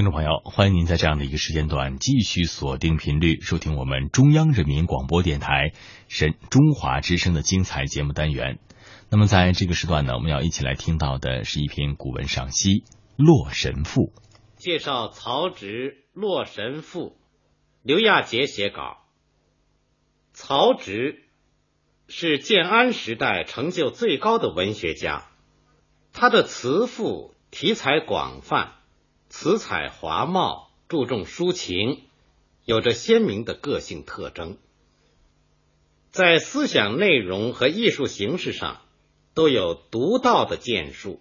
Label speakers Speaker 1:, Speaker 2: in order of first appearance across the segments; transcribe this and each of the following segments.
Speaker 1: 听众朋友，欢迎您在这样的一个时间段继续锁定频率，收听我们中央人民广播电台神中华之声的精彩节目单元。那么在这个时段呢，我们要一起来听到的是一篇古文赏析《洛神赋》，
Speaker 2: 介绍曹植《洛神赋》。刘亚杰写稿。曹植是建安时代成就最高的文学家，他的词赋题材广泛。词彩华茂，注重抒情，有着鲜明的个性特征。在思想内容和艺术形式上，都有独到的建树。《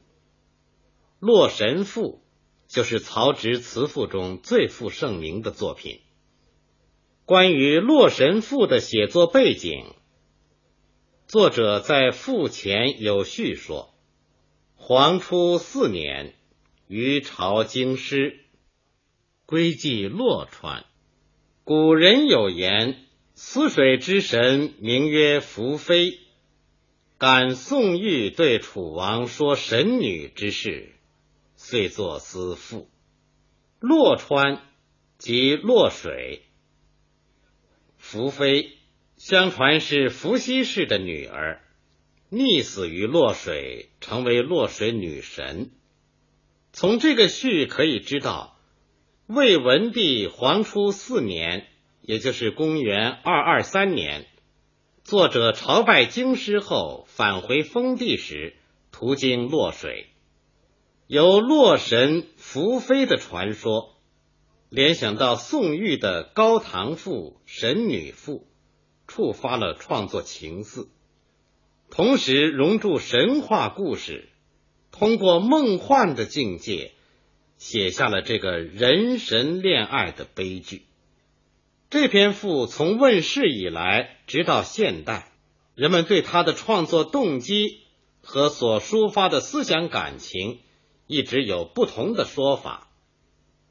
Speaker 2: 洛神赋》就是曹植词赋中最负盛名的作品。关于《洛神赋》的写作背景，作者在赋前有序说：“黄初四年。”于朝京师，归寄洛川。古人有言：“思水之神名曰宓妃。”感宋玉对楚王说神女之事，遂作思赋。洛川即洛水。宓妃相传是伏羲氏的女儿，溺死于洛水，成为洛水女神。从这个序可以知道，魏文帝黄初四年，也就是公元二二三年，作者朝拜京师后返回封地时，途经洛水，由洛神宓妃的传说，联想到宋玉的《高唐赋》《神女赋》，触发了创作情思，同时融入神话故事。通过梦幻的境界，写下了这个人神恋爱的悲剧。这篇赋从问世以来，直到现代，人们对他的创作动机和所抒发的思想感情，一直有不同的说法，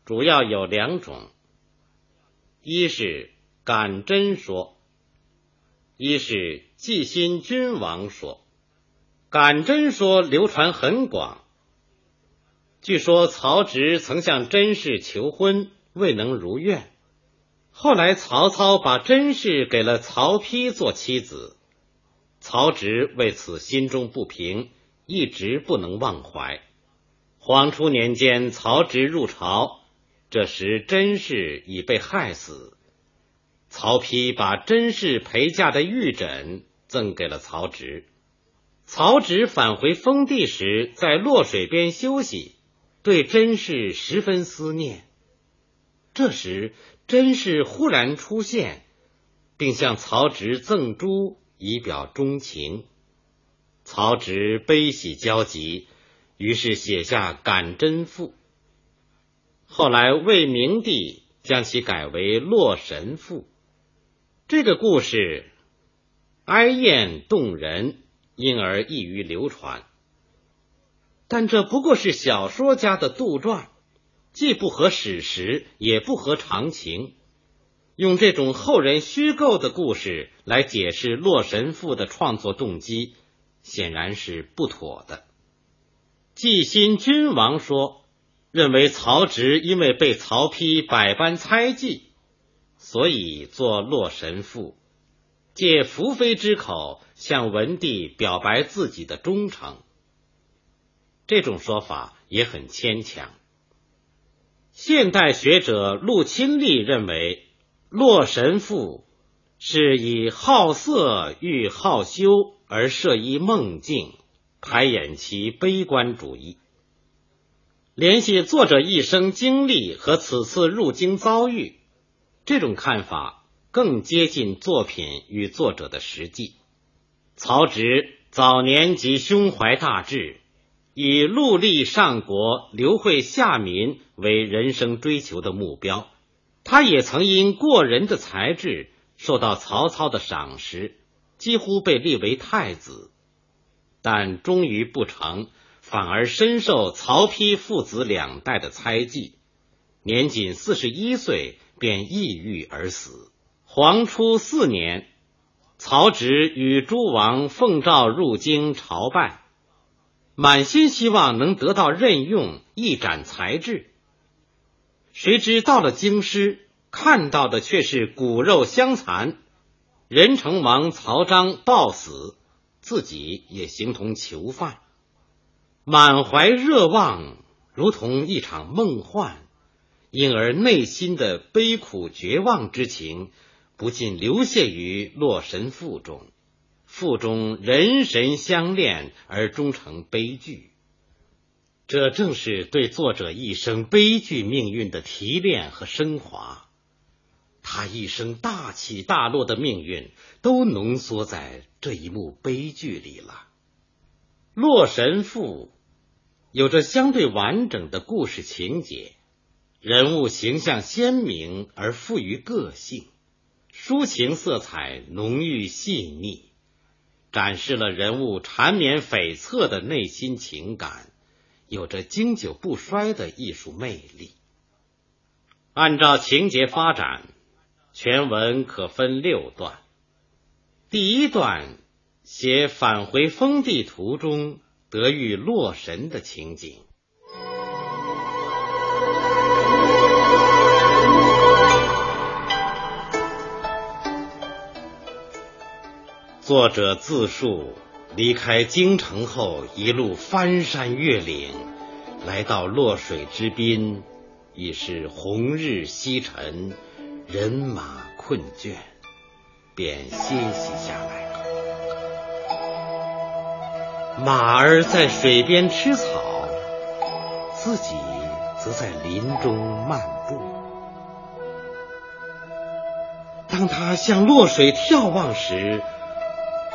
Speaker 2: 主要有两种：一是感真说，一是祭心君王说。感真说流传很广。据说曹植曾向甄氏求婚，未能如愿。后来曹操把甄氏给了曹丕做妻子，曹植为此心中不平，一直不能忘怀。黄初年间，曹植入朝，这时甄氏已被害死。曹丕把甄氏陪嫁的玉枕赠给了曹植。曹植返回封地时，在洛水边休息，对甄氏十分思念。这时，甄氏忽然出现，并向曹植赠珠以表钟情。曹植悲喜交集，于是写下《感甄赋》。后来，魏明帝将其改为《洛神赋》。这个故事哀艳动人。因而易于流传，但这不过是小说家的杜撰，既不合史实，也不合常情。用这种后人虚构的故事来解释《洛神赋》的创作动机，显然是不妥的。季新君王说，认为曹植因为被曹丕百般猜忌，所以作《洛神赋》。借宓妃之口向文帝表白自己的忠诚，这种说法也很牵强。现代学者陆钦立认为，《洛神赋》是以好色遇好修而设一梦境，排演其悲观主义。联系作者一生经历和此次入京遭遇，这种看法。更接近作品与作者的实际。曹植早年即胸怀大志，以戮力上国、刘惠下民为人生追求的目标。他也曾因过人的才智受到曹操的赏识，几乎被立为太子，但终于不成，反而深受曹丕父子两代的猜忌，年仅四十一岁便抑郁而死。黄初四年，曹植与诸王奉诏入京朝拜，满心希望能得到任用，一展才智。谁知到了京师，看到的却是骨肉相残，任城王曹彰暴死，自己也形同囚犯，满怀热望，如同一场梦幻，因而内心的悲苦绝望之情，不禁流泻于《洛神赋》中。赋中人神相恋而终成悲剧。这正是对作者一生悲剧命运的提炼和升华，他一生大起大落的命运都浓缩在这一幕悲剧里了。《洛神赋》有着相对完整的故事情节，人物形象鲜明而富于个性，抒情色彩浓郁细腻，展示了人物缠绵悱恻的内心情感。有着经久不衰的艺术魅力。按照情节发展，全文可分六段。第一段写返回封地途中得遇洛神的情景。作者自述。离开京城后，一路翻山越岭，来到洛水之滨，已是红日西沉，人马困倦，便歇息下来。马儿在水边吃草，自己则在林中漫步。当他向洛水眺望时，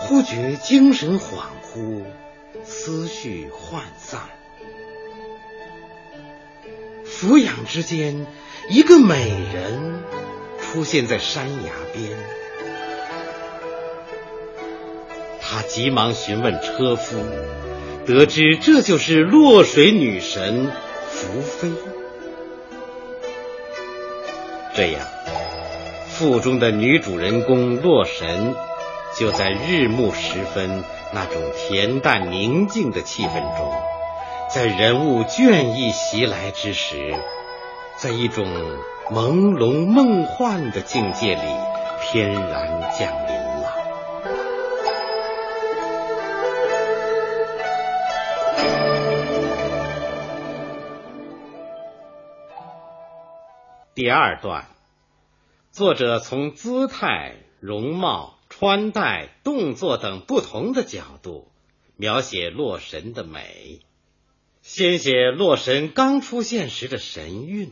Speaker 2: 忽觉精神恍惚，思绪涣散。俯仰之间，一个美人出现在山崖边。他急忙询问车夫，得知这就是落水女神福妃。这样，腹中的女主人公洛神。就在日暮时分，那种恬淡宁静的气氛中，在人物倦意袭来之时，在一种朦胧梦幻的境界里，翩然降临了。第二段，作者从姿态、容貌。穿戴、动作等不同的角度描写洛神的美，先写洛神刚出现时的神韵。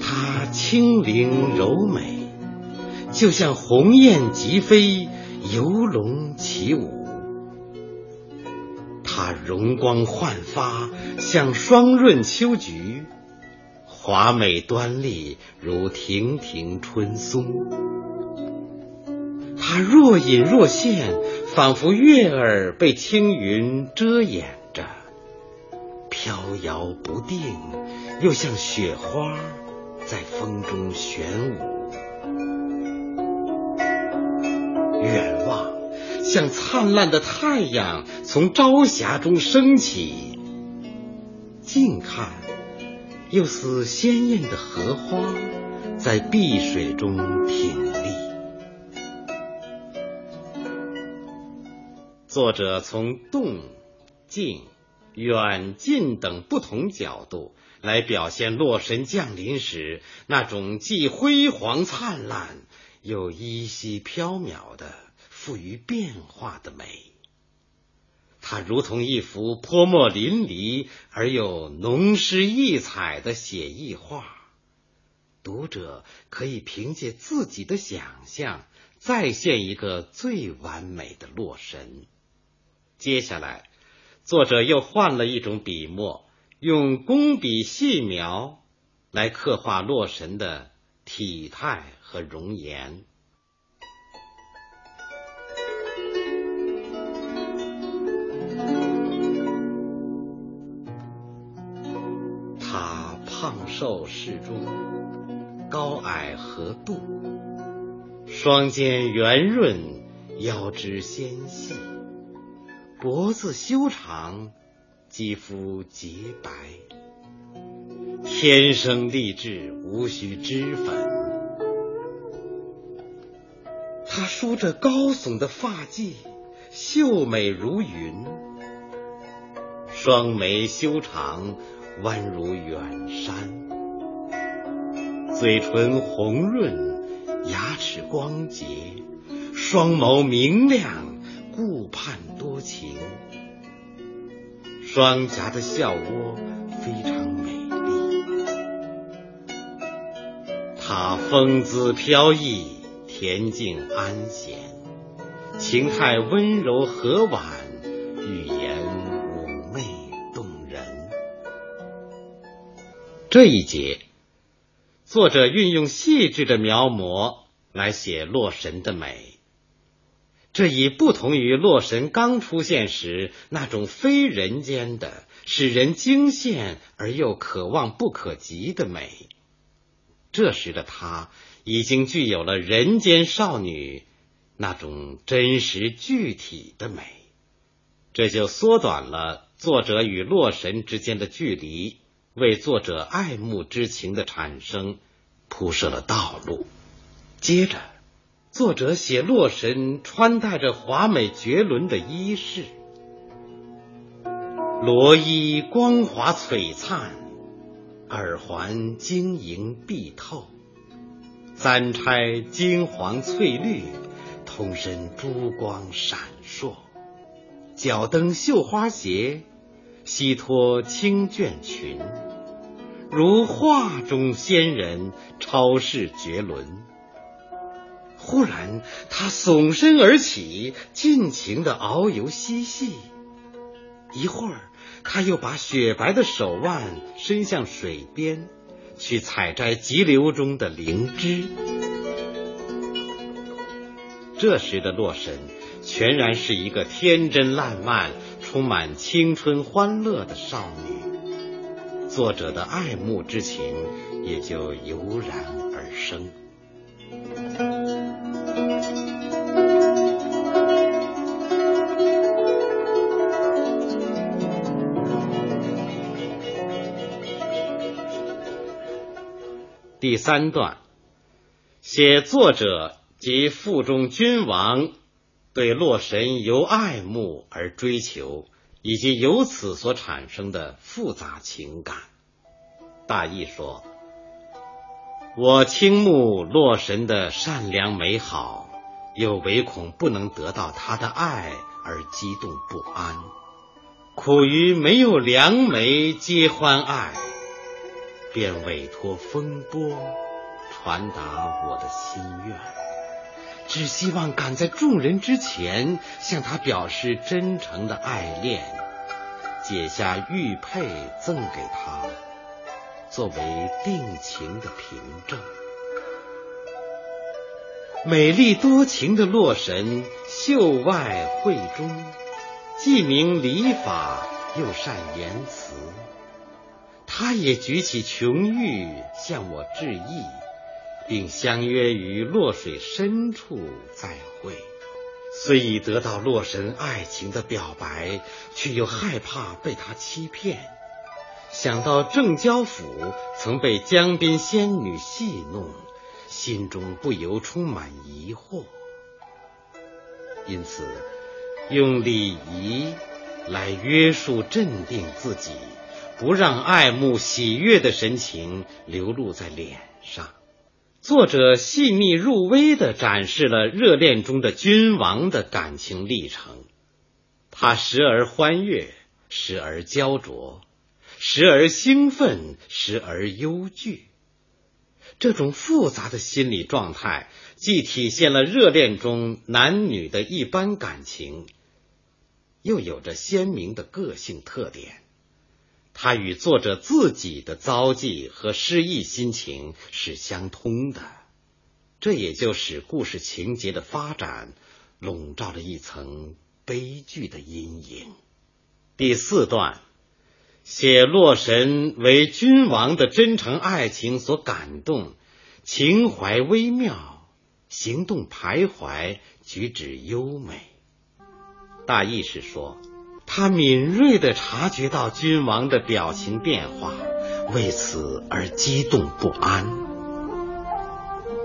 Speaker 2: 她轻灵柔美，就像鸿雁疾飞、游龙起舞；她容光焕发，像双润秋菊。华美端丽，如亭亭春松。它若隐若现，仿佛月儿被青云遮掩着，飘摇不定，又像雪花在风中旋舞。远望，像灿烂的太阳从朝霞中升起；近看。又似鲜艳的荷花在碧水中挺立。作者从动、静、远近等不同角度来表现洛神降临时那种既辉煌灿烂又依稀飘渺的富于变化的美。它如同一幅泼墨淋漓而又浓湿异彩的写意画，读者可以凭借自己的想象再现一个最完美的洛神。接下来，作者又换了一种笔墨，用工笔细描来刻画洛神的体态和容颜。胖瘦适中，高矮合度，双肩圆润，腰肢纤细，脖子修长，肌肤洁白，天生丽质，无需脂粉。她梳着高耸的发髻，秀美如云，双眉修长，弯如远山，嘴唇红润，牙齿光洁，双眸明亮，顾盼多情。双颊的笑窝非常美丽，她风姿飘逸，恬静安闲，情态温柔和婉，这一节，作者运用细致的描摹来写洛神的美。这已不同于洛神刚出现时那种非人间的、使人惊羡而又可望不可及的美。这时的她已经具有了人间少女那种真实具体的美，这就缩短了作者与洛神之间的距离，为作者爱慕之情的产生铺设了道路。接着。作者写洛神穿戴着华美绝伦的衣饰，罗衣光华璀璨，耳环晶莹碧透，簪钗金黄翠绿，通身珠光闪烁，脚蹬绣花鞋，西托青绢裙，如画中仙人，超世绝伦。忽然，他耸身而起，尽情的遨游嬉戏。一会儿，他又把雪白的手腕伸向水边，去采摘急流中的灵芝。这时的洛神，全然是一个天真烂漫、充满青春欢乐的少女，作者的爱慕之情也就油然而生。第三段写作者及腹中君王对洛神由爱慕而追求，以及由此所产生的复杂情感。大意说：我倾慕洛神的善良美好，又唯恐不能得到他的爱而激动不安，苦于没有良媒接欢爱。便委托风波传达我的心愿，只希望赶在众人之前向他表示真诚的爱恋，解下玉佩赠给他，作为定情的凭证。美丽多情的洛神，秀外慧中，既明礼法，又善言辞。他也举起琼玉向我致意，并相约于洛水深处再会。虽已得到洛神爱情的表白，却又害怕被他欺骗。想到正交府曾被江边仙女戏弄，心中不由充满疑惑。因此，用礼仪来约束镇定自己。不让爱慕喜悦的神情流露在脸上。作者细密入微的展示了热恋中的君王的感情历程。他时而欢悦，时而焦灼，时而兴奋，时而忧惧。这种复杂的心理状态，既体现了热恋中男女的一般感情，又有着鲜明的个性特点。它与作者自己的遭际和失意心情是相通的，这也就使故事情节的发展笼罩了一层悲剧的阴影。第四段写洛神为君王的真诚爱情所感动，情怀微妙，行动徘徊，举止优美。大意是说。他敏锐地察觉到君王的表情变化，为此而激动不安。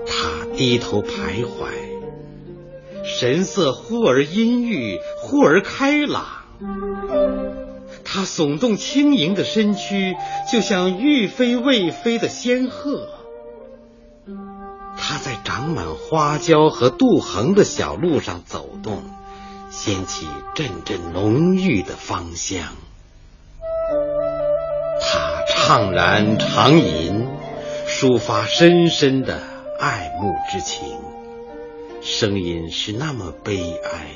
Speaker 2: 他低头徘徊，神色忽而阴郁，忽而开朗。他耸动轻盈的身躯，就像欲飞未飞的仙鹤。他在长满花椒和杜衡的小路上走动。掀起阵阵浓郁的芳香，他怅然长吟，抒发深深的爱慕之情，声音是那么悲哀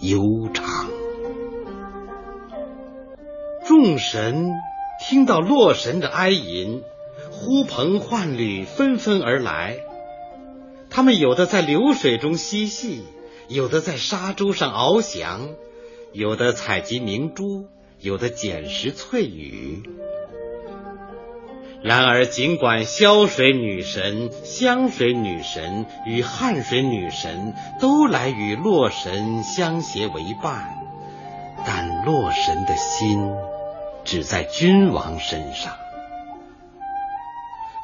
Speaker 2: 悠长。众神听到洛神的哀吟，呼朋唤侣纷纷而来，他们有的在流水中嬉戏。有的在沙洲上翱翔，有的采集明珠，有的捡拾翠羽。然而，尽管潇水女神、湘水女神与汉水女神都来与洛神相携为伴，但洛神的心只在君王身上。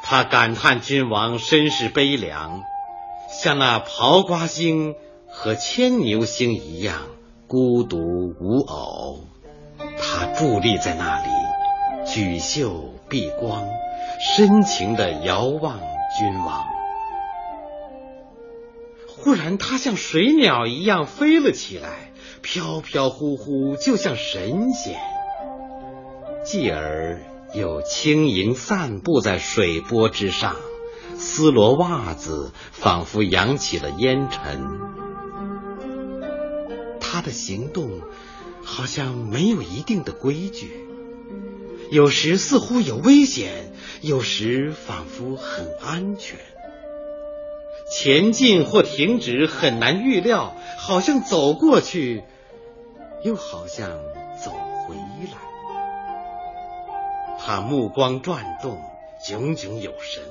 Speaker 2: 他感叹君王身世悲凉，像那刨瓜星。和牵牛星一样孤独无偶，他伫立在那里，举袖避光，深情地遥望君王。忽然，他像水鸟一样飞了起来，飘飘忽忽，就像神仙；继而又轻盈散步在水波之上，丝罗袜子仿佛扬起了烟尘。他的行动好像没有一定的规矩，有时似乎有危险，有时仿佛很安全。前进或停止很难预料，好像走过去，又好像走回来。他目光转动，炯炯有神，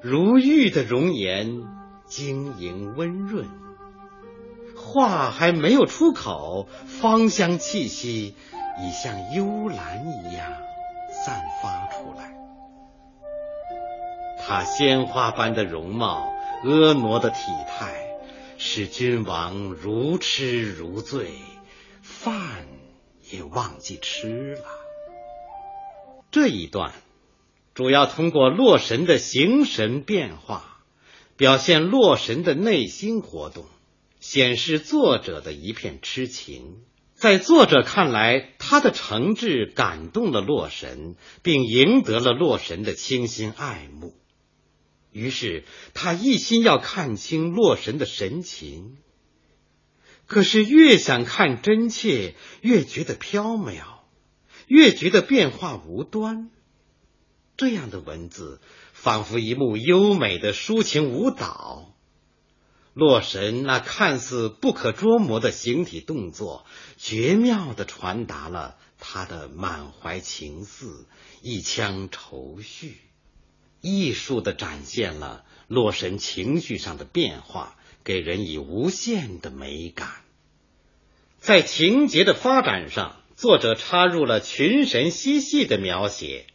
Speaker 2: 如玉的容颜，晶莹温润。话还没有出口，芳香气息已像幽兰一样散发出来。他鲜花般的容貌，婀娜的体态，使君王如痴如醉，饭也忘记吃了。这一段主要通过洛神的形神变化，表现洛神的内心活动。显示作者的一片痴情，在作者看来，他的诚挚感动了洛神，并赢得了洛神的倾心爱慕。于是他一心要看清洛神的神情，可是越想看真切，越觉得飘渺，越觉得变化无端。这样的文字，仿佛一幕优美的抒情舞蹈。洛神那看似不可捉摸的形体动作，绝妙的传达了他的满怀情思、一腔愁绪，艺术的展现了洛神情绪上的变化，给人以无限的美感。在情节的发展上，作者插入了群神嬉戏的描写，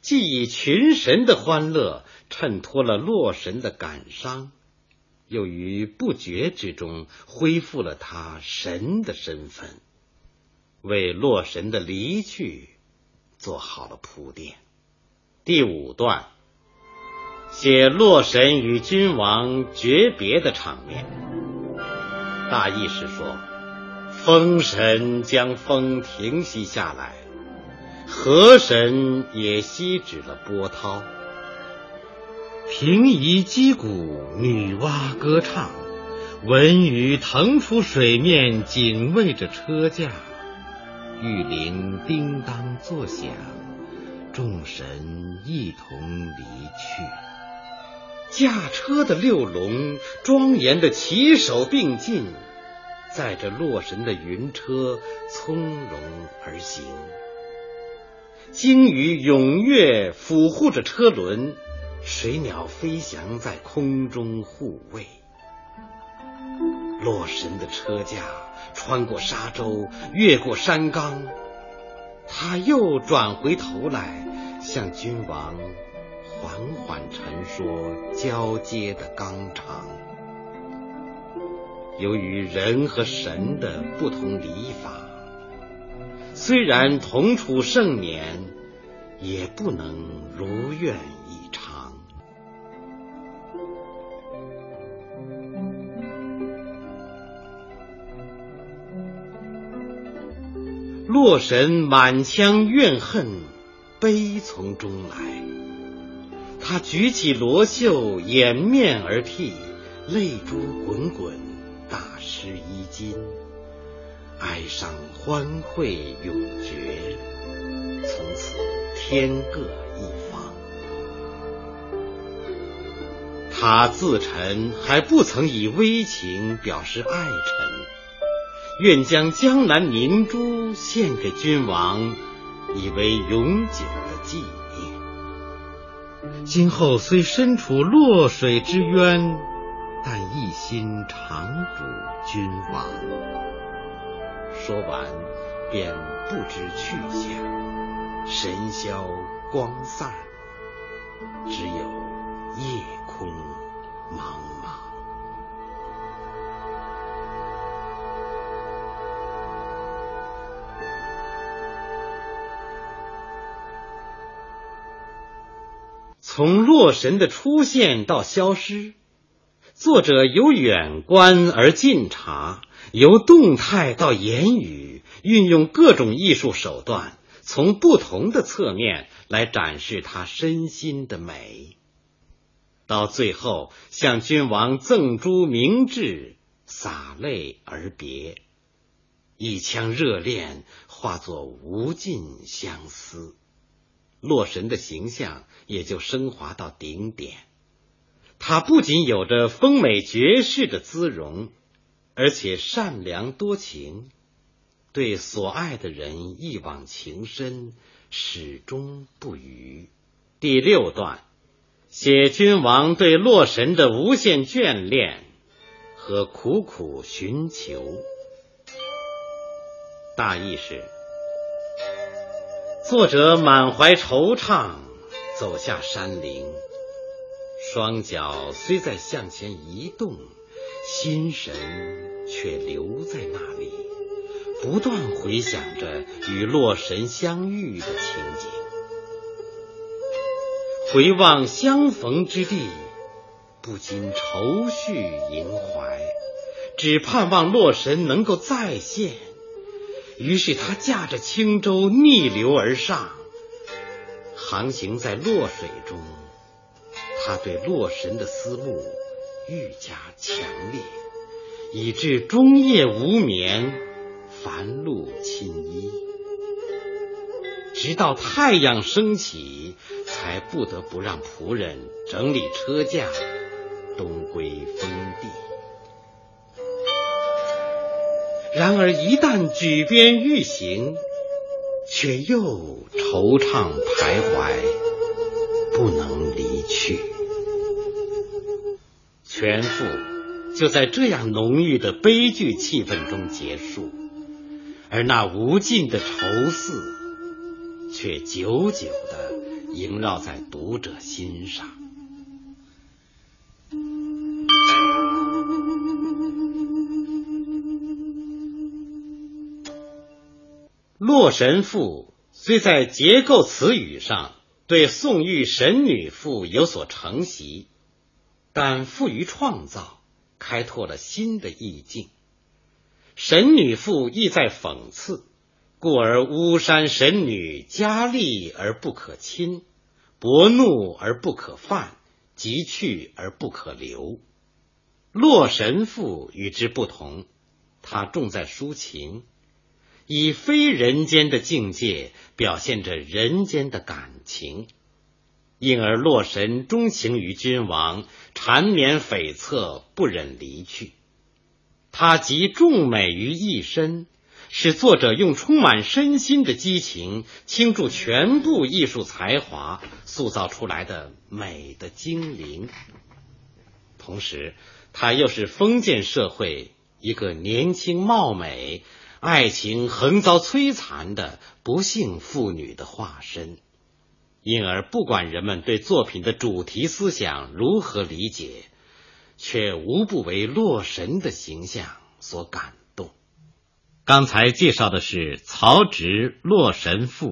Speaker 2: 既以群神的欢乐衬托了洛神的感伤。又于不觉之中恢复了他神的身份，为洛神的离去做好了铺垫。第五段写洛神与君王诀别的场面，大意是说，风神将风停息下来，河神也息止了波涛。平移击鼓，女娲歌唱，文鱼腾出水面，警卫着车驾。玉铃叮当作响，众神一同离去。驾车的六龙庄严的齐手并进，载着洛神的云车从容而行。鲸鱼踊跃抚护着车轮。水鸟飞翔在空中护卫，洛神的车驾穿过沙洲，越过山冈，他又转回头来，向君王缓缓陈说交接的纲常。由于人和神的不同礼法，虽然同处盛年，也不能如愿洛神满腔怨恨，悲从中来。他举起罗袖，掩面而涕，泪珠滚滚，打湿衣襟。哀伤欢会永绝，从此天各一方。他自陈还不曾以微情表示爱臣。愿将江南明珠献给君王，以为永久的纪念。今后虽身处洛水之渊，但一心常主君王。说完，便不知去向，神消光散，只有夜空茫茫。从洛神的出现到消失，作者由远观而近察，由动态到言语，运用各种艺术手段，从不同的侧面来展示他身心的美。到最后，向君王赠珠明志，洒泪而别，一腔热恋化作无尽相思。洛神的形象也就升华到顶点。他不仅有着丰美绝世的姿容，而且善良多情，对所爱的人一往情深，始终不渝。第六段写君王对洛神的无限眷恋和苦苦寻求，大意是。作者满怀惆怅，走下山林，双脚虽在向前移动，心神却留在那里，不断回想着与洛神相遇的情景。回望相逢之地，不禁愁绪萦怀，只盼望洛神能够再现。于是他驾着轻舟逆流而上，航行在洛水中。他对洛神的思慕愈加强烈，以致终夜无眠，繁露侵衣。直到太阳升起，才不得不让仆人整理车架，东归封地。然而，一旦举鞭欲行，却又惆怅徘徊，不能离去。全赋就在这样浓郁的悲剧气氛中结束，而那无尽的愁思，却久久的萦绕在读者心上。《洛神赋》虽在结构词语上对宋玉神女赋有所承袭，但富于创造，开拓了新的意境。神女赋意在讽刺，故而巫山神女佳丽而不可亲，薄怒而不可犯，急去而不可留。《洛神赋》与之不同，它重在抒情。以非人间的境界表现着人间的感情，因而洛神钟情于君王，缠绵悱恻，不忍离去。他集众美于一身，使作者用充满身心的激情倾注全部艺术才华，塑造出来的美的精灵。同时，他又是封建社会一个年轻貌美、爱情横遭摧残的不幸妇女的化身。因而，不管人们对作品的主题思想如何理解，却无不为洛神的形象所感动。刚才介绍的是曹植《洛神赋》。